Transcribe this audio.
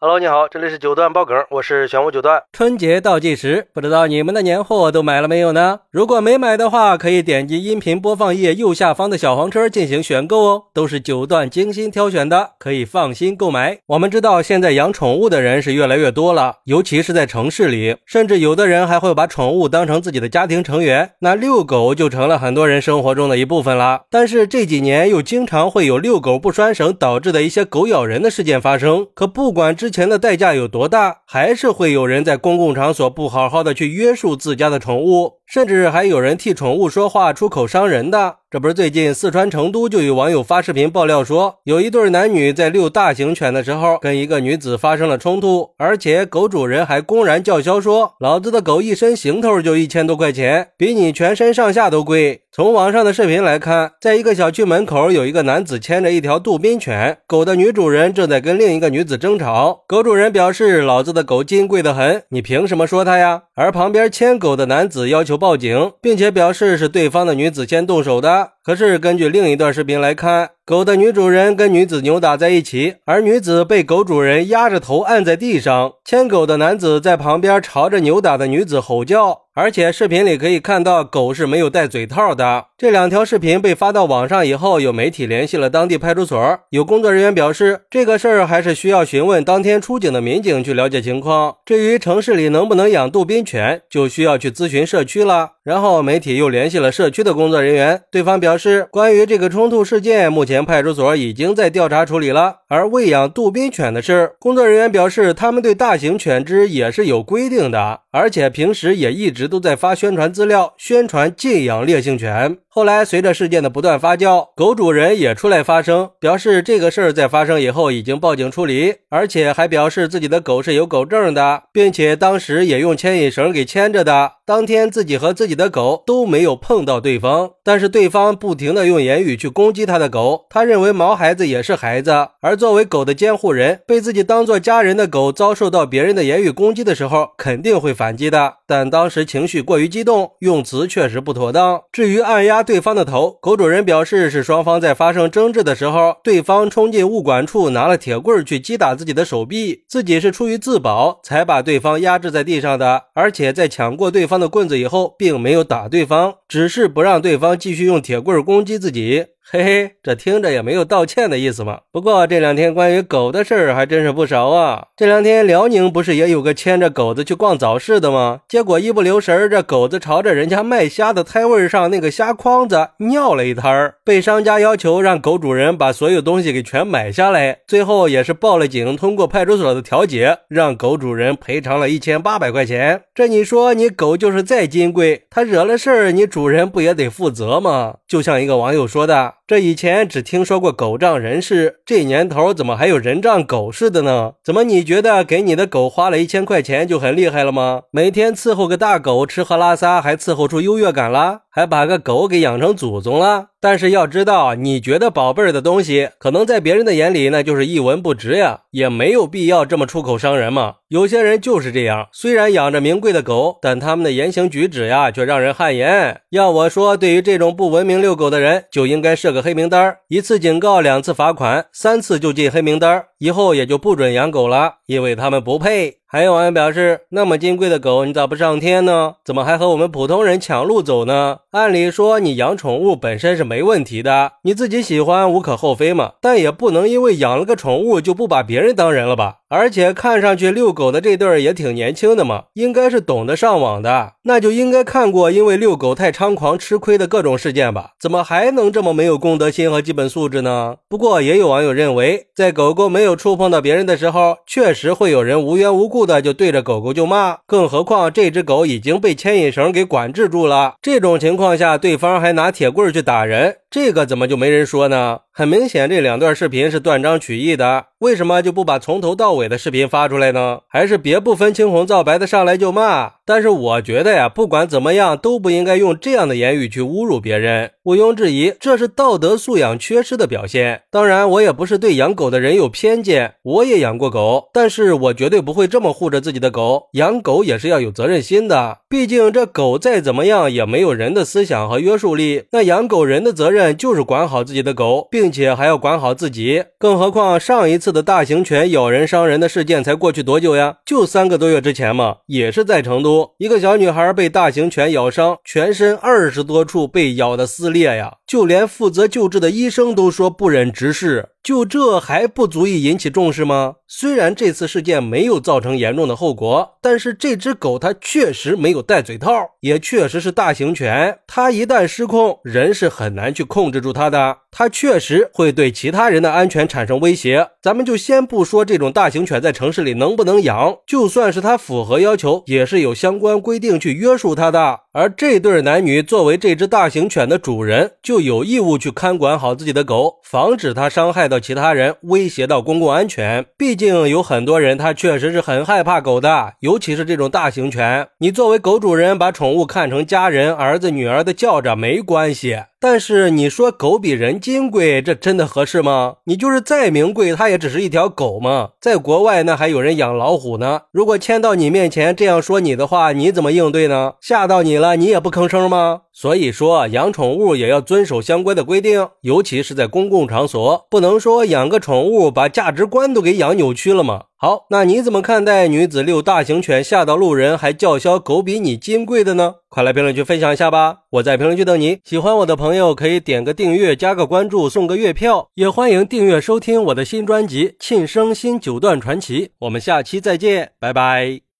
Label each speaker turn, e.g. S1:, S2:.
S1: Hello，你好，这里是九段爆梗，我是玄武九段。
S2: 春节倒计时，不知道你们的年货都买了没有呢？如果没买的话，可以点击音频播放页右下方的小黄车进行选购哦，都是九段精心挑选的，可以放心购买。我们知道现在养宠物的人是越来越多了，尤其是在城市里，甚至有的人还会把宠物当成自己的家庭成员，那遛狗就成了很多人生活中的一部分了。但是这几年又经常会有遛狗不拴绳导致的一些狗咬人的事件发生，可不管之前的代价有多大，还是会有人在公共场所不好好的去约束自家的宠物，甚至还有人替宠物说话出口伤人的。这不是最近四川成都就有网友发视频爆料说，有一对男女在遛大型犬的时候，跟一个女子发生了冲突，而且狗主人还公然叫嚣说：“老子的狗一身行头就一千多块钱，比你全身上下都贵。”从网上的视频来看，在一个小区门口，有一个男子牵着一条杜宾犬，狗的女主人正在跟另一个女子争吵。狗主人表示：“老子的狗金贵的很，你凭什么说它呀？”而旁边牵狗的男子要求报警，并且表示是对方的女子先动手的。可是，根据另一段视频来看，狗的女主人跟女子扭打在一起，而女子被狗主人压着头按在地上，牵狗的男子在旁边朝着扭打的女子吼叫。而且视频里可以看到，狗是没有戴嘴套的。这两条视频被发到网上以后，有媒体联系了当地派出所，有工作人员表示，这个事儿还是需要询问当天出警的民警去了解情况。至于城市里能不能养杜宾犬，就需要去咨询社区了。然后媒体又联系了社区的工作人员，对方表示，关于这个冲突事件，目前派出所已经在调查处理了。而喂养杜宾犬的事儿，工作人员表示，他们对大型犬只也是有规定的，而且平时也一直都在发宣传资料，宣传禁养烈性犬。后来，随着事件的不断发酵，狗主人也出来发声，表示这个事儿在发生以后已经报警处理，而且还表示自己的狗是有狗证的，并且当时也用牵引绳给牵着的。当天自己和自己的狗都没有碰到对方，但是对方不停的用言语去攻击他的狗。他认为毛孩子也是孩子，而作为狗的监护人，被自己当做家人的狗遭受到别人的言语攻击的时候，肯定会反击的。但当时情绪过于激动，用词确实不妥当。至于按压对方的头，狗主人表示是双方在发生争执的时候，对方冲进物管处拿了铁棍去击打自己的手臂，自己是出于自保才把对方压制在地上的，而且在抢过对方。的棍子以后，并没有打对方，只是不让对方继续用铁棍攻击自己。嘿嘿，这听着也没有道歉的意思嘛。不过这两天关于狗的事儿还真是不少啊。这两天辽宁不是也有个牵着狗子去逛早市的吗？结果一不留神，这狗子朝着人家卖虾的摊位上那个虾筐子尿了一摊儿，被商家要求让狗主人把所有东西给全买下来。最后也是报了警，通过派出所的调解，让狗主人赔偿了一千八百块钱。这你说你狗就是再金贵，它惹了事儿，你主人不也得负责吗？就像一个网友说的。这以前只听说过狗仗人势，这年头怎么还有人仗狗势的呢？怎么你觉得给你的狗花了一千块钱就很厉害了吗？每天伺候个大狗吃喝拉撒，还伺候出优越感了？还把个狗给养成祖宗了？但是要知道，你觉得宝贝儿的东西，可能在别人的眼里那就是一文不值呀，也没有必要这么出口伤人嘛。有些人就是这样，虽然养着名贵的狗，但他们的言行举止呀，却让人汗颜。要我说，对于这种不文明遛狗的人，就应该设个黑名单，一次警告，两次罚款，三次就进黑名单，以后也就不准养狗了，因为他们不配。还有网友表示，那么金贵的狗，你咋不上天呢？怎么还和我们普通人抢路走呢？按理说，你养宠物本身是没问题的，你自己喜欢无可厚非嘛。但也不能因为养了个宠物就不把别人当人了吧？而且看上去遛狗的这对儿也挺年轻的嘛，应该是懂得上网的，那就应该看过因为遛狗太猖狂吃亏的各种事件吧？怎么还能这么没有公德心和基本素质呢？不过也有网友认为，在狗狗没有触碰到别人的时候，确实会有人无缘无故的就对着狗狗就骂，更何况这只狗已经被牵引绳给管制住了，这种情况下，对方还拿铁棍去打人，这个怎么就没人说呢？很明显，这两段视频是断章取义的。为什么就不把从头到尾的视频发出来呢？还是别不分青红皂白的上来就骂？但是我觉得呀，不管怎么样，都不应该用这样的言语去侮辱别人。毋庸置疑，这是道德素养缺失的表现。当然，我也不是对养狗的人有偏见，我也养过狗，但是我绝对不会这么护着自己的狗。养狗也是要有责任心的，毕竟这狗再怎么样也没有人的思想和约束力。那养狗人的责任就是管好自己的狗，并并且还要管好自己。更何况上一次的大型犬咬人伤人的事件才过去多久呀？就三个多月之前嘛，也是在成都，一个小女孩被大型犬咬伤，全身二十多处被咬的撕裂。呀！就连负责救治的医生都说不忍直视。就这还不足以引起重视吗？虽然这次事件没有造成严重的后果，但是这只狗它确实没有戴嘴套，也确实是大型犬。它一旦失控，人是很难去控制住它的。它确实会对其他人的安全产生威胁。咱们就先不说这种大型犬在城市里能不能养，就算是它符合要求，也是有相关规定去约束它的。而这对男女作为这只大型犬的主人，就有义务去看管好自己的狗，防止它伤害到。其他人威胁到公共安全，毕竟有很多人他确实是很害怕狗的，尤其是这种大型犬。你作为狗主人，把宠物看成家人、儿子、女儿的叫着没关系。但是你说狗比人金贵，这真的合适吗？你就是再名贵，它也只是一条狗嘛。在国外那还有人养老虎呢。如果牵到你面前这样说你的话，你怎么应对呢？吓到你了，你也不吭声吗？所以说养宠物也要遵守相关的规定，尤其是在公共场所，不能说养个宠物把价值观都给养扭曲了嘛？好，那你怎么看待女子遛大型犬吓到路人还叫嚣狗比你金贵的呢？快来评论区分享一下吧！我在评论区等你。喜欢我的朋友可以点个订阅、加个关注、送个月票，也欢迎订阅收听我的新专辑《庆生新九段传奇》。我们下期再见，拜拜。